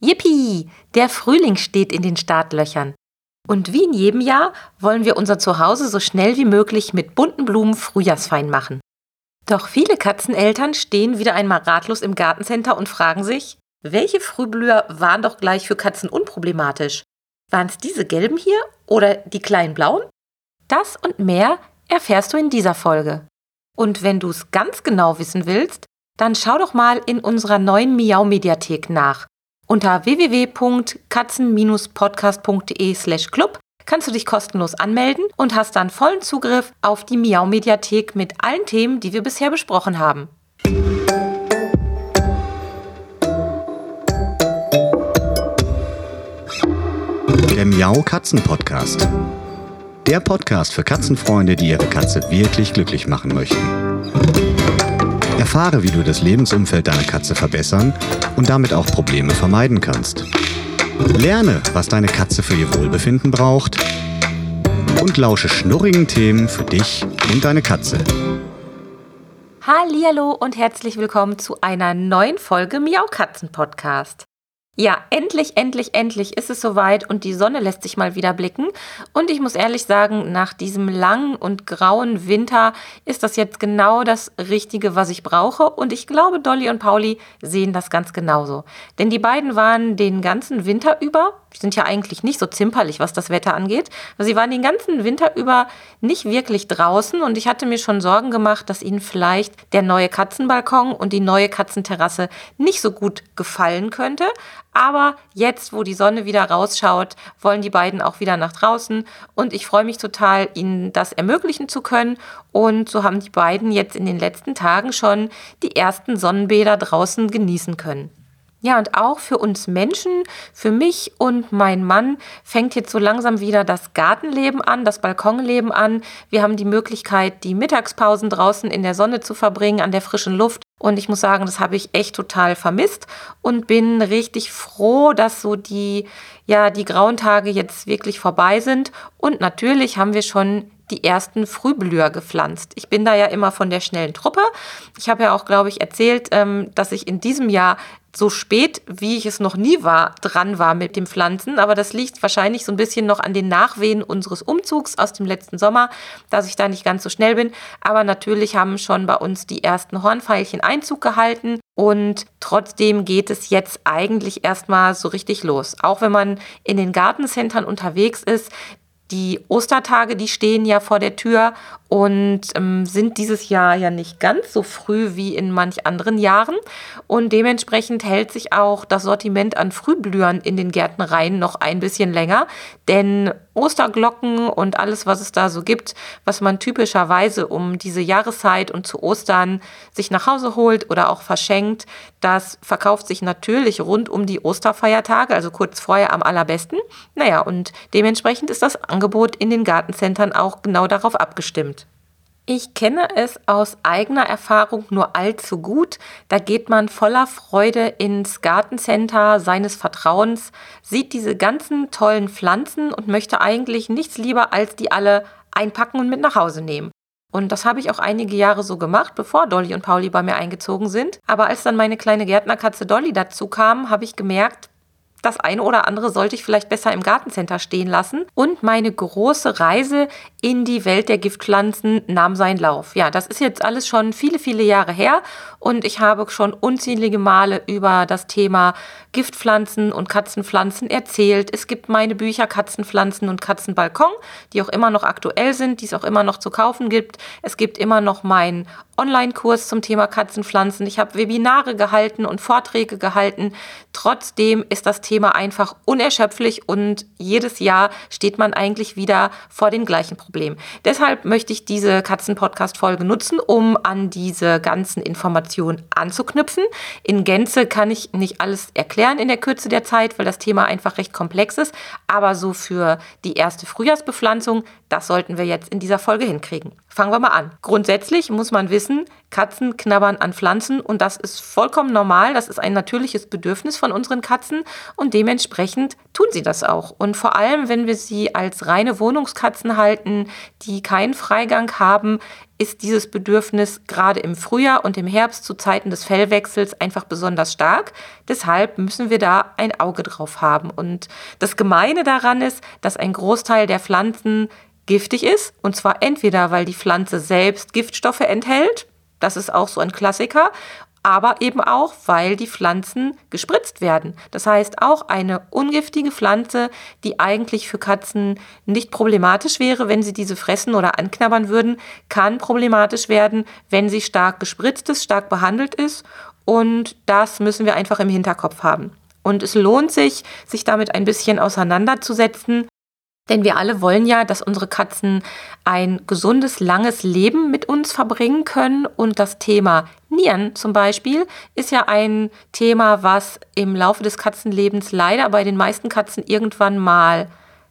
Yippie! Der Frühling steht in den Startlöchern. Und wie in jedem Jahr wollen wir unser Zuhause so schnell wie möglich mit bunten Blumen frühjahrsfein machen. Doch viele Katzeneltern stehen wieder einmal ratlos im Gartencenter und fragen sich, welche Frühblüher waren doch gleich für Katzen unproblematisch? Waren es diese gelben hier oder die kleinen blauen? Das und mehr erfährst du in dieser Folge. Und wenn du es ganz genau wissen willst, dann schau doch mal in unserer neuen Miau-Mediathek nach unter www.katzen-podcast.de/club kannst du dich kostenlos anmelden und hast dann vollen Zugriff auf die Miau Mediathek mit allen Themen, die wir bisher besprochen haben. Der Miau Katzen Podcast. Der Podcast für Katzenfreunde, die ihre Katze wirklich glücklich machen möchten. Erfahre, wie du das Lebensumfeld deiner Katze verbessern und damit auch Probleme vermeiden kannst. Lerne, was deine Katze für ihr Wohlbefinden braucht und lausche schnurrigen Themen für dich und deine Katze. Hallo und herzlich willkommen zu einer neuen Folge Miau Katzen Podcast. Ja, endlich, endlich, endlich ist es soweit und die Sonne lässt sich mal wieder blicken. Und ich muss ehrlich sagen, nach diesem langen und grauen Winter ist das jetzt genau das Richtige, was ich brauche. Und ich glaube, Dolly und Pauli sehen das ganz genauso. Denn die beiden waren den ganzen Winter über sind ja eigentlich nicht so zimperlich, was das Wetter angeht. Sie waren den ganzen Winter über nicht wirklich draußen und ich hatte mir schon Sorgen gemacht, dass ihnen vielleicht der neue Katzenbalkon und die neue Katzenterrasse nicht so gut gefallen könnte. Aber jetzt, wo die Sonne wieder rausschaut, wollen die beiden auch wieder nach draußen und ich freue mich total, ihnen das ermöglichen zu können. Und so haben die beiden jetzt in den letzten Tagen schon die ersten Sonnenbäder draußen genießen können. Ja, und auch für uns Menschen, für mich und mein Mann fängt jetzt so langsam wieder das Gartenleben an, das Balkonleben an. Wir haben die Möglichkeit, die Mittagspausen draußen in der Sonne zu verbringen, an der frischen Luft. Und ich muss sagen, das habe ich echt total vermisst und bin richtig froh, dass so die, ja, die grauen Tage jetzt wirklich vorbei sind. Und natürlich haben wir schon die ersten Frühblüher gepflanzt. Ich bin da ja immer von der schnellen Truppe. Ich habe ja auch, glaube ich, erzählt, ähm, dass ich in diesem Jahr so spät, wie ich es noch nie war, dran war mit dem Pflanzen. Aber das liegt wahrscheinlich so ein bisschen noch an den Nachwehen unseres Umzugs aus dem letzten Sommer, dass ich da nicht ganz so schnell bin. Aber natürlich haben schon bei uns die ersten Hornfeilchen Einzug gehalten. Und trotzdem geht es jetzt eigentlich erstmal so richtig los. Auch wenn man in den Gartencentern unterwegs ist, die Ostertage, die stehen ja vor der Tür und ähm, sind dieses Jahr ja nicht ganz so früh wie in manch anderen Jahren. Und dementsprechend hält sich auch das Sortiment an Frühblühern in den Gärtnereien noch ein bisschen länger. Denn Osterglocken und alles, was es da so gibt, was man typischerweise um diese Jahreszeit und zu Ostern sich nach Hause holt oder auch verschenkt, das verkauft sich natürlich rund um die Osterfeiertage, also kurz vorher am allerbesten. Naja, und dementsprechend ist das Angebot in den Gartencentern auch genau darauf abgestimmt. Ich kenne es aus eigener Erfahrung nur allzu gut. Da geht man voller Freude ins Gartencenter seines Vertrauens, sieht diese ganzen tollen Pflanzen und möchte eigentlich nichts lieber als die alle einpacken und mit nach Hause nehmen. Und das habe ich auch einige Jahre so gemacht, bevor Dolly und Pauli bei mir eingezogen sind. Aber als dann meine kleine Gärtnerkatze Dolly dazu kam, habe ich gemerkt, das eine oder andere sollte ich vielleicht besser im Gartencenter stehen lassen. Und meine große Reise in die Welt der Giftpflanzen nahm seinen Lauf. Ja, das ist jetzt alles schon viele, viele Jahre her und ich habe schon unzählige Male über das Thema Giftpflanzen und Katzenpflanzen erzählt. Es gibt meine Bücher Katzenpflanzen und Katzenbalkon, die auch immer noch aktuell sind, die es auch immer noch zu kaufen gibt. Es gibt immer noch meinen Online-Kurs zum Thema Katzenpflanzen. Ich habe Webinare gehalten und Vorträge gehalten. Trotzdem ist das Thema einfach unerschöpflich und jedes Jahr steht man eigentlich wieder vor den gleichen Problemen. Deshalb möchte ich diese Katzen-Podcast-Folge nutzen, um an diese ganzen Informationen anzuknüpfen. In Gänze kann ich nicht alles erklären in der Kürze der Zeit, weil das Thema einfach recht komplex ist. Aber so für die erste Frühjahrsbepflanzung, das sollten wir jetzt in dieser Folge hinkriegen. Fangen wir mal an. Grundsätzlich muss man wissen, Katzen knabbern an Pflanzen und das ist vollkommen normal. Das ist ein natürliches Bedürfnis von unseren Katzen und dementsprechend tun sie das auch. Und vor allem, wenn wir sie als reine Wohnungskatzen halten, die keinen Freigang haben, ist dieses Bedürfnis gerade im Frühjahr und im Herbst zu Zeiten des Fellwechsels einfach besonders stark. Deshalb müssen wir da ein Auge drauf haben. Und das Gemeine daran ist, dass ein Großteil der Pflanzen giftig ist. Und zwar entweder, weil die Pflanze selbst Giftstoffe enthält. Das ist auch so ein Klassiker aber eben auch, weil die Pflanzen gespritzt werden. Das heißt, auch eine ungiftige Pflanze, die eigentlich für Katzen nicht problematisch wäre, wenn sie diese fressen oder anknabbern würden, kann problematisch werden, wenn sie stark gespritzt ist, stark behandelt ist. Und das müssen wir einfach im Hinterkopf haben. Und es lohnt sich, sich damit ein bisschen auseinanderzusetzen, denn wir alle wollen ja, dass unsere Katzen ein gesundes, langes Leben mit uns verbringen können. Und das Thema Nieren zum Beispiel ist ja ein Thema, was im Laufe des Katzenlebens leider bei den meisten Katzen irgendwann mal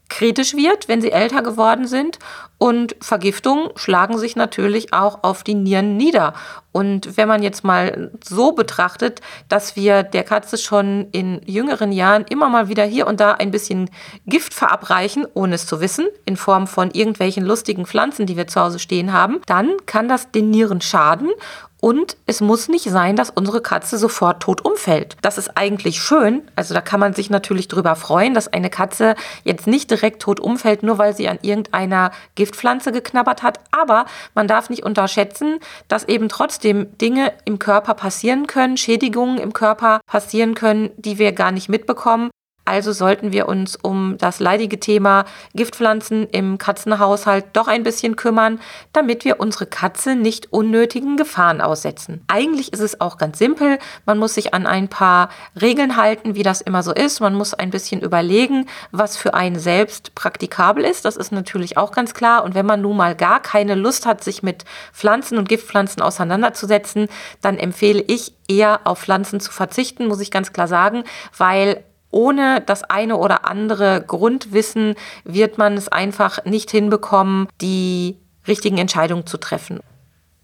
kritisch wird, wenn sie älter geworden sind. Und Vergiftungen schlagen sich natürlich auch auf die Nieren nieder. Und wenn man jetzt mal so betrachtet, dass wir der Katze schon in jüngeren Jahren immer mal wieder hier und da ein bisschen Gift verabreichen, ohne es zu wissen, in Form von irgendwelchen lustigen Pflanzen, die wir zu Hause stehen haben, dann kann das den Nieren schaden und es muss nicht sein, dass unsere Katze sofort tot umfällt. Das ist eigentlich schön. Also da kann man sich natürlich drüber freuen, dass eine Katze jetzt nicht direkt tot umfällt, nur weil sie an irgendeiner Giftpflanze geknabbert hat. Aber man darf nicht unterschätzen, dass eben trotzdem Dinge im Körper passieren können, Schädigungen im Körper passieren können, die wir gar nicht mitbekommen. Also sollten wir uns um das leidige Thema Giftpflanzen im Katzenhaushalt doch ein bisschen kümmern, damit wir unsere Katze nicht unnötigen Gefahren aussetzen. Eigentlich ist es auch ganz simpel. Man muss sich an ein paar Regeln halten, wie das immer so ist. Man muss ein bisschen überlegen, was für einen selbst praktikabel ist. Das ist natürlich auch ganz klar. Und wenn man nun mal gar keine Lust hat, sich mit Pflanzen und Giftpflanzen auseinanderzusetzen, dann empfehle ich eher auf Pflanzen zu verzichten, muss ich ganz klar sagen, weil ohne das eine oder andere Grundwissen wird man es einfach nicht hinbekommen, die richtigen Entscheidungen zu treffen.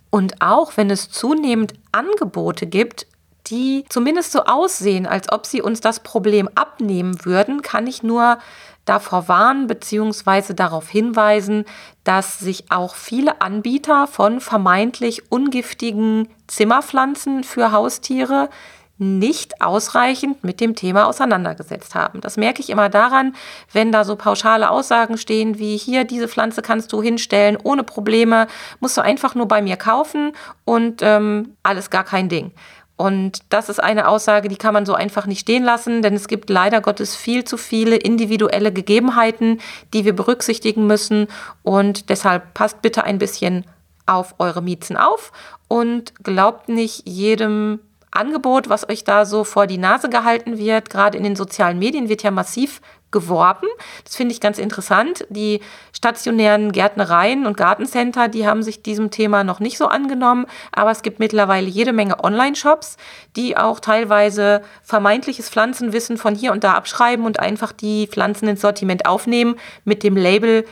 Und auch wenn es zunehmend Angebote gibt, die zumindest so aussehen, als ob sie uns das Problem abnehmen würden, kann ich nur davor warnen bzw. darauf hinweisen, dass sich auch viele Anbieter von vermeintlich ungiftigen Zimmerpflanzen für Haustiere nicht ausreichend mit dem Thema auseinandergesetzt haben. Das merke ich immer daran, wenn da so pauschale Aussagen stehen wie hier, diese Pflanze kannst du hinstellen ohne Probleme, musst du einfach nur bei mir kaufen und ähm, alles gar kein Ding. Und das ist eine Aussage, die kann man so einfach nicht stehen lassen, denn es gibt leider Gottes viel zu viele individuelle Gegebenheiten, die wir berücksichtigen müssen. Und deshalb passt bitte ein bisschen auf eure Miezen auf und glaubt nicht jedem Angebot, was euch da so vor die Nase gehalten wird. Gerade in den sozialen Medien wird ja massiv geworben. Das finde ich ganz interessant. Die stationären Gärtnereien und Gartencenter, die haben sich diesem Thema noch nicht so angenommen, aber es gibt mittlerweile jede Menge Online-Shops, die auch teilweise vermeintliches Pflanzenwissen von hier und da abschreiben und einfach die Pflanzen ins Sortiment aufnehmen mit dem Label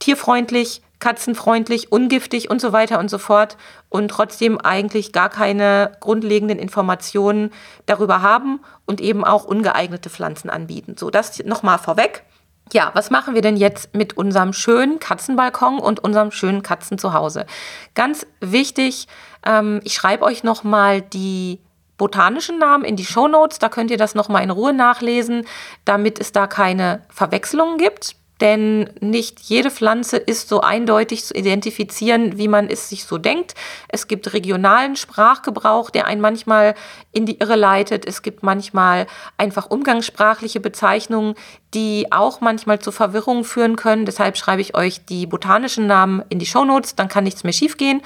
tierfreundlich, katzenfreundlich, ungiftig und so weiter und so fort und trotzdem eigentlich gar keine grundlegenden Informationen darüber haben und eben auch ungeeignete Pflanzen anbieten. So, das nochmal vorweg. Ja, was machen wir denn jetzt mit unserem schönen Katzenbalkon und unserem schönen Katzenzuhause? Ganz wichtig, ähm, ich schreibe euch nochmal die botanischen Namen in die Show Notes. Da könnt ihr das nochmal in Ruhe nachlesen, damit es da keine Verwechslungen gibt denn nicht jede Pflanze ist so eindeutig zu identifizieren, wie man es sich so denkt. Es gibt regionalen Sprachgebrauch, der einen manchmal in die Irre leitet. Es gibt manchmal einfach umgangssprachliche Bezeichnungen, die auch manchmal zu Verwirrung führen können. Deshalb schreibe ich euch die botanischen Namen in die Shownotes, dann kann nichts mehr schiefgehen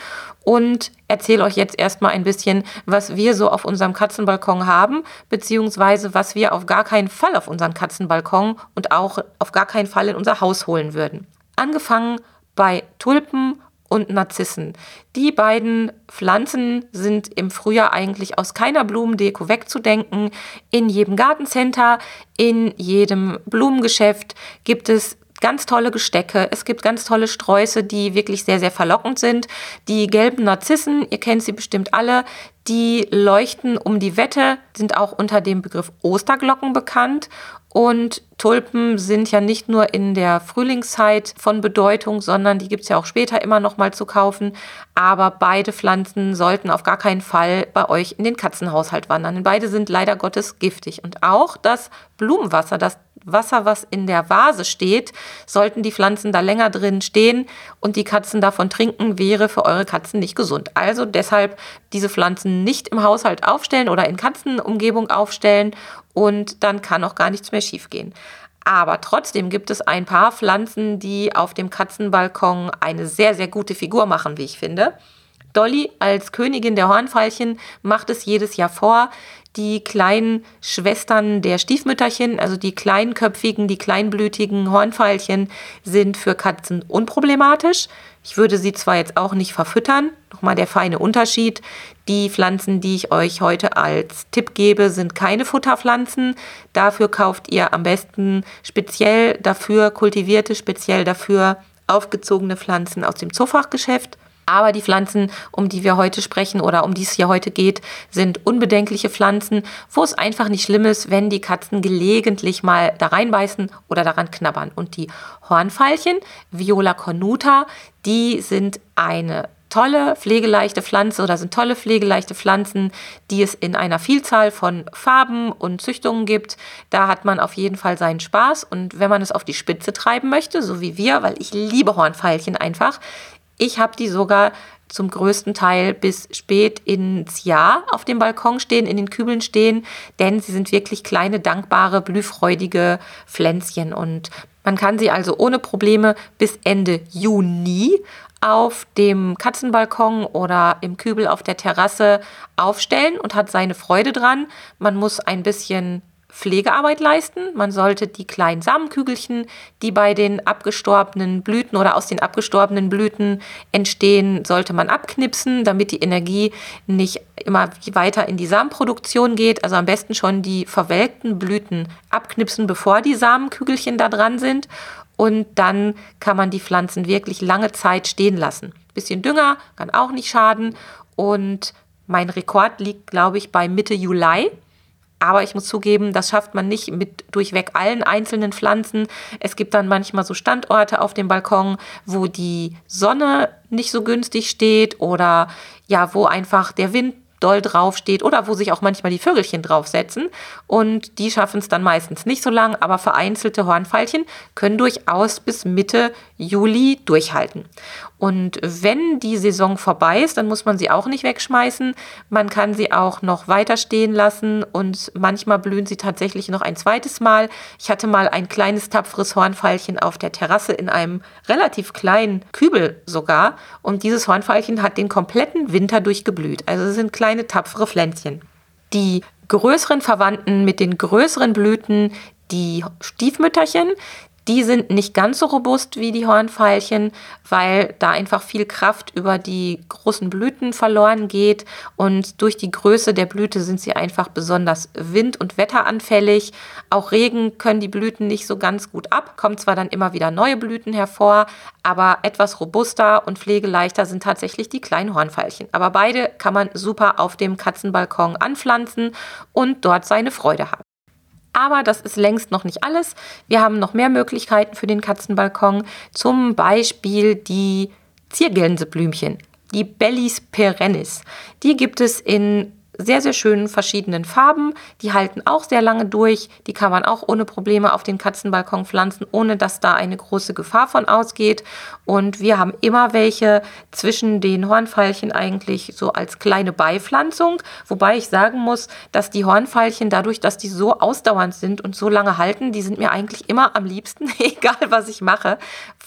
und erzähle euch jetzt erstmal ein bisschen, was wir so auf unserem Katzenbalkon haben, beziehungsweise was wir auf gar keinen Fall auf unseren Katzenbalkon und auch auf gar keinen Fall in unser Haus holen würden. Angefangen bei Tulpen und Narzissen. Die beiden Pflanzen sind im Frühjahr eigentlich aus keiner Blumendeko wegzudenken. In jedem Gartencenter, in jedem Blumengeschäft gibt es ganz tolle Gestecke. Es gibt ganz tolle Sträuße, die wirklich sehr, sehr verlockend sind. Die gelben Narzissen, ihr kennt sie bestimmt alle, die leuchten um die Wette, sind auch unter dem Begriff Osterglocken bekannt Und Tulpen sind ja nicht nur in der Frühlingszeit von Bedeutung, sondern die gibt es ja auch später immer noch mal zu kaufen. Aber beide Pflanzen sollten auf gar keinen Fall bei euch in den Katzenhaushalt wandern. Beide sind leider Gottes giftig. Und auch das Blumenwasser, das Wasser, was in der Vase steht, sollten die Pflanzen da länger drin stehen und die Katzen davon trinken, wäre für eure Katzen nicht gesund. Also deshalb diese Pflanzen nicht im Haushalt aufstellen oder in Katzenumgebung aufstellen und dann kann auch gar nichts mehr schiefgehen. Aber trotzdem gibt es ein paar Pflanzen, die auf dem Katzenbalkon eine sehr, sehr gute Figur machen, wie ich finde. Dolly als Königin der Hornfeilchen macht es jedes Jahr vor. Die kleinen Schwestern der Stiefmütterchen, also die kleinköpfigen, die kleinblütigen Hornfeilchen, sind für Katzen unproblematisch. Ich würde sie zwar jetzt auch nicht verfüttern, nochmal der feine Unterschied. Die Pflanzen, die ich euch heute als Tipp gebe, sind keine Futterpflanzen. Dafür kauft ihr am besten speziell dafür kultivierte, speziell dafür aufgezogene Pflanzen aus dem Zoofachgeschäft. Aber die Pflanzen, um die wir heute sprechen oder um die es hier heute geht, sind unbedenkliche Pflanzen, wo es einfach nicht schlimm ist, wenn die Katzen gelegentlich mal da reinbeißen oder daran knabbern. Und die Hornfeilchen, Viola cornuta, die sind eine tolle pflegeleichte Pflanze oder sind tolle pflegeleichte Pflanzen, die es in einer Vielzahl von Farben und Züchtungen gibt. Da hat man auf jeden Fall seinen Spaß und wenn man es auf die Spitze treiben möchte, so wie wir, weil ich liebe Hornfeilchen einfach, ich habe die sogar zum größten Teil bis spät ins Jahr auf dem Balkon stehen, in den Kübeln stehen, denn sie sind wirklich kleine, dankbare, blühfreudige Pflänzchen und man kann sie also ohne Probleme bis Ende Juni auf dem Katzenbalkon oder im Kübel auf der Terrasse aufstellen und hat seine Freude dran. Man muss ein bisschen Pflegearbeit leisten. Man sollte die kleinen Samenkügelchen, die bei den abgestorbenen Blüten oder aus den abgestorbenen Blüten entstehen, sollte man abknipsen, damit die Energie nicht immer weiter in die Samenproduktion geht. Also am besten schon die verwelkten Blüten abknipsen, bevor die Samenkügelchen da dran sind. Und dann kann man die Pflanzen wirklich lange Zeit stehen lassen. Bisschen Dünger kann auch nicht schaden. Und mein Rekord liegt, glaube ich, bei Mitte Juli. Aber ich muss zugeben, das schafft man nicht mit durchweg allen einzelnen Pflanzen. Es gibt dann manchmal so Standorte auf dem Balkon, wo die Sonne nicht so günstig steht oder ja, wo einfach der Wind doll draufsteht oder wo sich auch manchmal die Vögelchen draufsetzen. Und die schaffen es dann meistens nicht so lang, aber vereinzelte Hornfeilchen können durchaus bis Mitte Juli durchhalten. Und wenn die Saison vorbei ist, dann muss man sie auch nicht wegschmeißen. Man kann sie auch noch weiter stehen lassen und manchmal blühen sie tatsächlich noch ein zweites Mal. Ich hatte mal ein kleines tapferes Hornfeilchen auf der Terrasse in einem relativ kleinen Kübel sogar und dieses Hornfeilchen hat den kompletten Winter durchgeblüht. Also es sind kleine tapfere Pflänzchen. Die größeren Verwandten mit den größeren Blüten, die Stiefmütterchen, die sind nicht ganz so robust wie die Hornfeilchen, weil da einfach viel Kraft über die großen Blüten verloren geht und durch die Größe der Blüte sind sie einfach besonders wind- und wetteranfällig. Auch Regen können die Blüten nicht so ganz gut ab, kommen zwar dann immer wieder neue Blüten hervor, aber etwas robuster und pflegeleichter sind tatsächlich die kleinen Hornfeilchen. Aber beide kann man super auf dem Katzenbalkon anpflanzen und dort seine Freude haben. Aber das ist längst noch nicht alles. Wir haben noch mehr Möglichkeiten für den Katzenbalkon. Zum Beispiel die Ziergänseblümchen, die Bellis perennis. Die gibt es in sehr, sehr schönen verschiedenen Farben. Die halten auch sehr lange durch. Die kann man auch ohne Probleme auf den Katzenbalkon pflanzen, ohne dass da eine große Gefahr von ausgeht. Und wir haben immer welche zwischen den Hornfeilchen eigentlich so als kleine Beipflanzung. Wobei ich sagen muss, dass die Hornfeilchen dadurch, dass die so ausdauernd sind und so lange halten, die sind mir eigentlich immer am liebsten, egal was ich mache,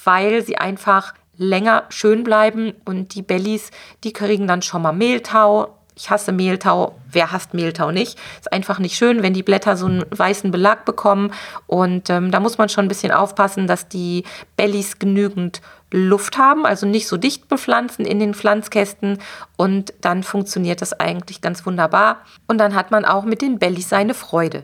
weil sie einfach länger schön bleiben und die Bellies, die kriegen dann schon mal Mehltau, ich hasse Mehltau. Wer hasst Mehltau nicht? Ist einfach nicht schön, wenn die Blätter so einen weißen Belag bekommen. Und ähm, da muss man schon ein bisschen aufpassen, dass die Bellies genügend Luft haben, also nicht so dicht bepflanzen in den Pflanzkästen. Und dann funktioniert das eigentlich ganz wunderbar. Und dann hat man auch mit den Bellies seine Freude.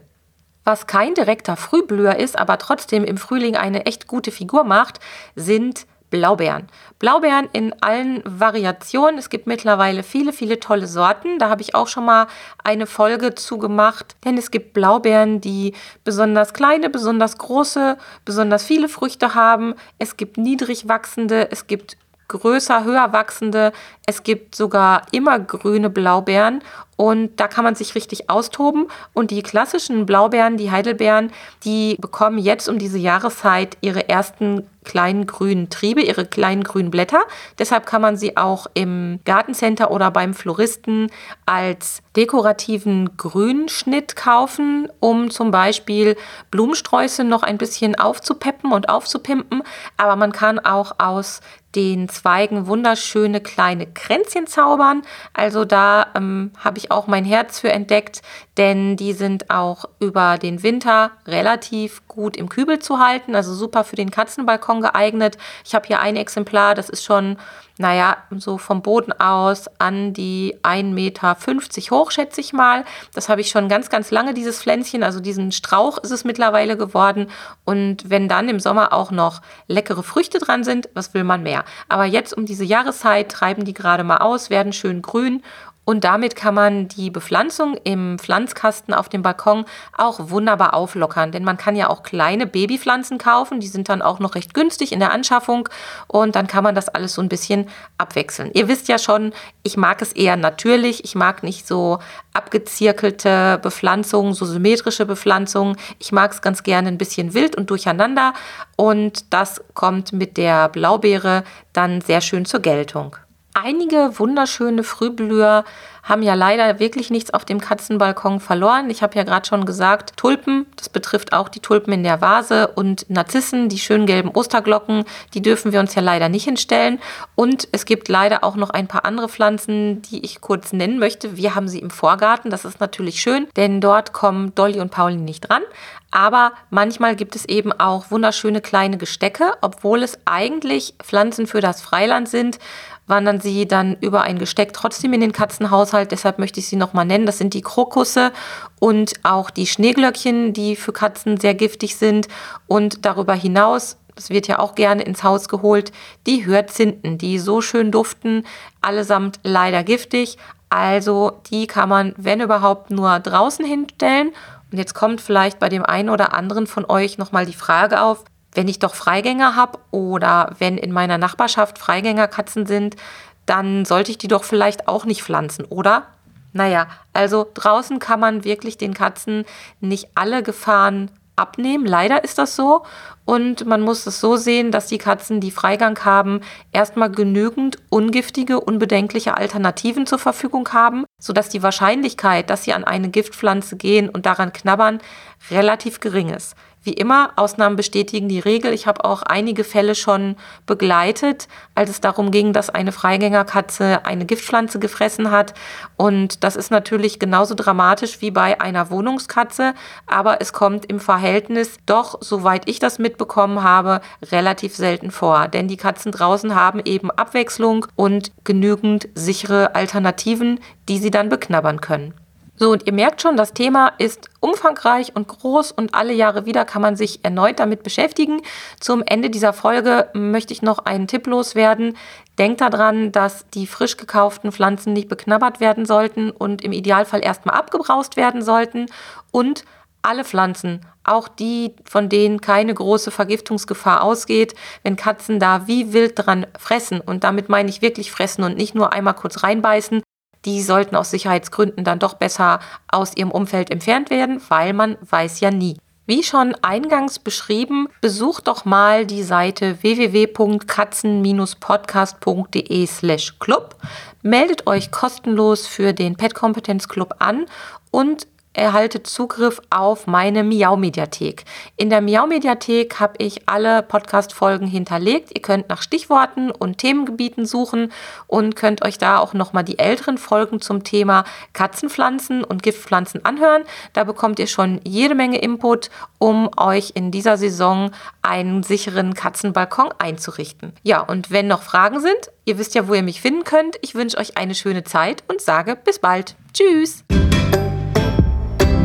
Was kein direkter Frühblüher ist, aber trotzdem im Frühling eine echt gute Figur macht, sind Blaubeeren. Blaubeeren in allen Variationen. Es gibt mittlerweile viele, viele tolle Sorten. Da habe ich auch schon mal eine Folge zu gemacht. Denn es gibt Blaubeeren, die besonders kleine, besonders große, besonders viele Früchte haben. Es gibt niedrig wachsende, es gibt größer, höher wachsende. Es gibt sogar immer grüne Blaubeeren und da kann man sich richtig austoben. Und die klassischen Blaubeeren, die Heidelbeeren, die bekommen jetzt um diese Jahreszeit ihre ersten kleinen grünen Triebe, ihre kleinen grünen Blätter. Deshalb kann man sie auch im Gartencenter oder beim Floristen als dekorativen Grünschnitt kaufen, um zum Beispiel Blumensträuße noch ein bisschen aufzupeppen und aufzupimpen. Aber man kann auch aus den Zweigen wunderschöne kleine Kränzchen zaubern. Also da ähm, habe ich auch mein Herz für entdeckt, denn die sind auch über den Winter relativ gut im Kübel zu halten, also super für den Katzenbalkon geeignet. Ich habe hier ein Exemplar, das ist schon naja, so vom Boden aus an die 1,50 Meter hoch, schätze ich mal. Das habe ich schon ganz, ganz lange, dieses Pflänzchen. Also diesen Strauch ist es mittlerweile geworden. Und wenn dann im Sommer auch noch leckere Früchte dran sind, was will man mehr? Aber jetzt um diese Jahreszeit treiben die gerade mal aus, werden schön grün und damit kann man die Bepflanzung im Pflanzkasten auf dem Balkon auch wunderbar auflockern. Denn man kann ja auch kleine Babypflanzen kaufen. Die sind dann auch noch recht günstig in der Anschaffung. Und dann kann man das alles so ein bisschen abwechseln. Ihr wisst ja schon, ich mag es eher natürlich. Ich mag nicht so abgezirkelte Bepflanzungen, so symmetrische Bepflanzungen. Ich mag es ganz gerne ein bisschen wild und durcheinander. Und das kommt mit der Blaubeere dann sehr schön zur Geltung. Einige wunderschöne Frühblüher haben ja leider wirklich nichts auf dem Katzenbalkon verloren. Ich habe ja gerade schon gesagt, Tulpen, das betrifft auch die Tulpen in der Vase und Narzissen, die schönen gelben Osterglocken, die dürfen wir uns ja leider nicht hinstellen. Und es gibt leider auch noch ein paar andere Pflanzen, die ich kurz nennen möchte. Wir haben sie im Vorgarten, das ist natürlich schön, denn dort kommen Dolly und Pauli nicht dran. Aber manchmal gibt es eben auch wunderschöne kleine Gestecke, obwohl es eigentlich Pflanzen für das Freiland sind wandern sie dann über ein Gesteck trotzdem in den Katzenhaushalt. Deshalb möchte ich sie nochmal nennen. Das sind die Krokusse und auch die Schneeglöckchen, die für Katzen sehr giftig sind. Und darüber hinaus, das wird ja auch gerne ins Haus geholt, die Hyazinthen, die so schön duften, allesamt leider giftig. Also die kann man, wenn überhaupt, nur draußen hinstellen. Und jetzt kommt vielleicht bei dem einen oder anderen von euch nochmal die Frage auf, wenn ich doch Freigänger habe oder wenn in meiner Nachbarschaft Freigängerkatzen sind, dann sollte ich die doch vielleicht auch nicht pflanzen, oder? Naja, also draußen kann man wirklich den Katzen nicht alle Gefahren abnehmen. Leider ist das so. Und man muss es so sehen, dass die Katzen, die Freigang haben, erstmal genügend ungiftige, unbedenkliche Alternativen zur Verfügung haben, sodass die Wahrscheinlichkeit, dass sie an eine Giftpflanze gehen und daran knabbern, relativ gering ist. Wie immer, Ausnahmen bestätigen die Regel. Ich habe auch einige Fälle schon begleitet, als es darum ging, dass eine Freigängerkatze eine Giftpflanze gefressen hat. Und das ist natürlich genauso dramatisch wie bei einer Wohnungskatze, aber es kommt im Verhältnis doch, soweit ich das mitbekommen habe, relativ selten vor. Denn die Katzen draußen haben eben Abwechslung und genügend sichere Alternativen, die sie dann beknabbern können. So, und ihr merkt schon, das Thema ist umfangreich und groß und alle Jahre wieder kann man sich erneut damit beschäftigen. Zum Ende dieser Folge möchte ich noch einen Tipp loswerden. Denkt daran, dass die frisch gekauften Pflanzen nicht beknabbert werden sollten und im Idealfall erstmal abgebraust werden sollten. Und alle Pflanzen, auch die, von denen keine große Vergiftungsgefahr ausgeht, wenn Katzen da wie wild dran fressen, und damit meine ich wirklich fressen und nicht nur einmal kurz reinbeißen, die sollten aus Sicherheitsgründen dann doch besser aus ihrem Umfeld entfernt werden, weil man weiß ja nie. Wie schon eingangs beschrieben, besucht doch mal die Seite www.katzen-podcast.de/club. Meldet euch kostenlos für den Pet Kompetenz Club an und erhaltet Zugriff auf meine Miau-Mediathek. In der Miau-Mediathek habe ich alle Podcast-Folgen hinterlegt. Ihr könnt nach Stichworten und Themengebieten suchen und könnt euch da auch nochmal die älteren Folgen zum Thema Katzenpflanzen und Giftpflanzen anhören. Da bekommt ihr schon jede Menge Input, um euch in dieser Saison einen sicheren Katzenbalkon einzurichten. Ja, und wenn noch Fragen sind, ihr wisst ja, wo ihr mich finden könnt. Ich wünsche euch eine schöne Zeit und sage bis bald. Tschüss!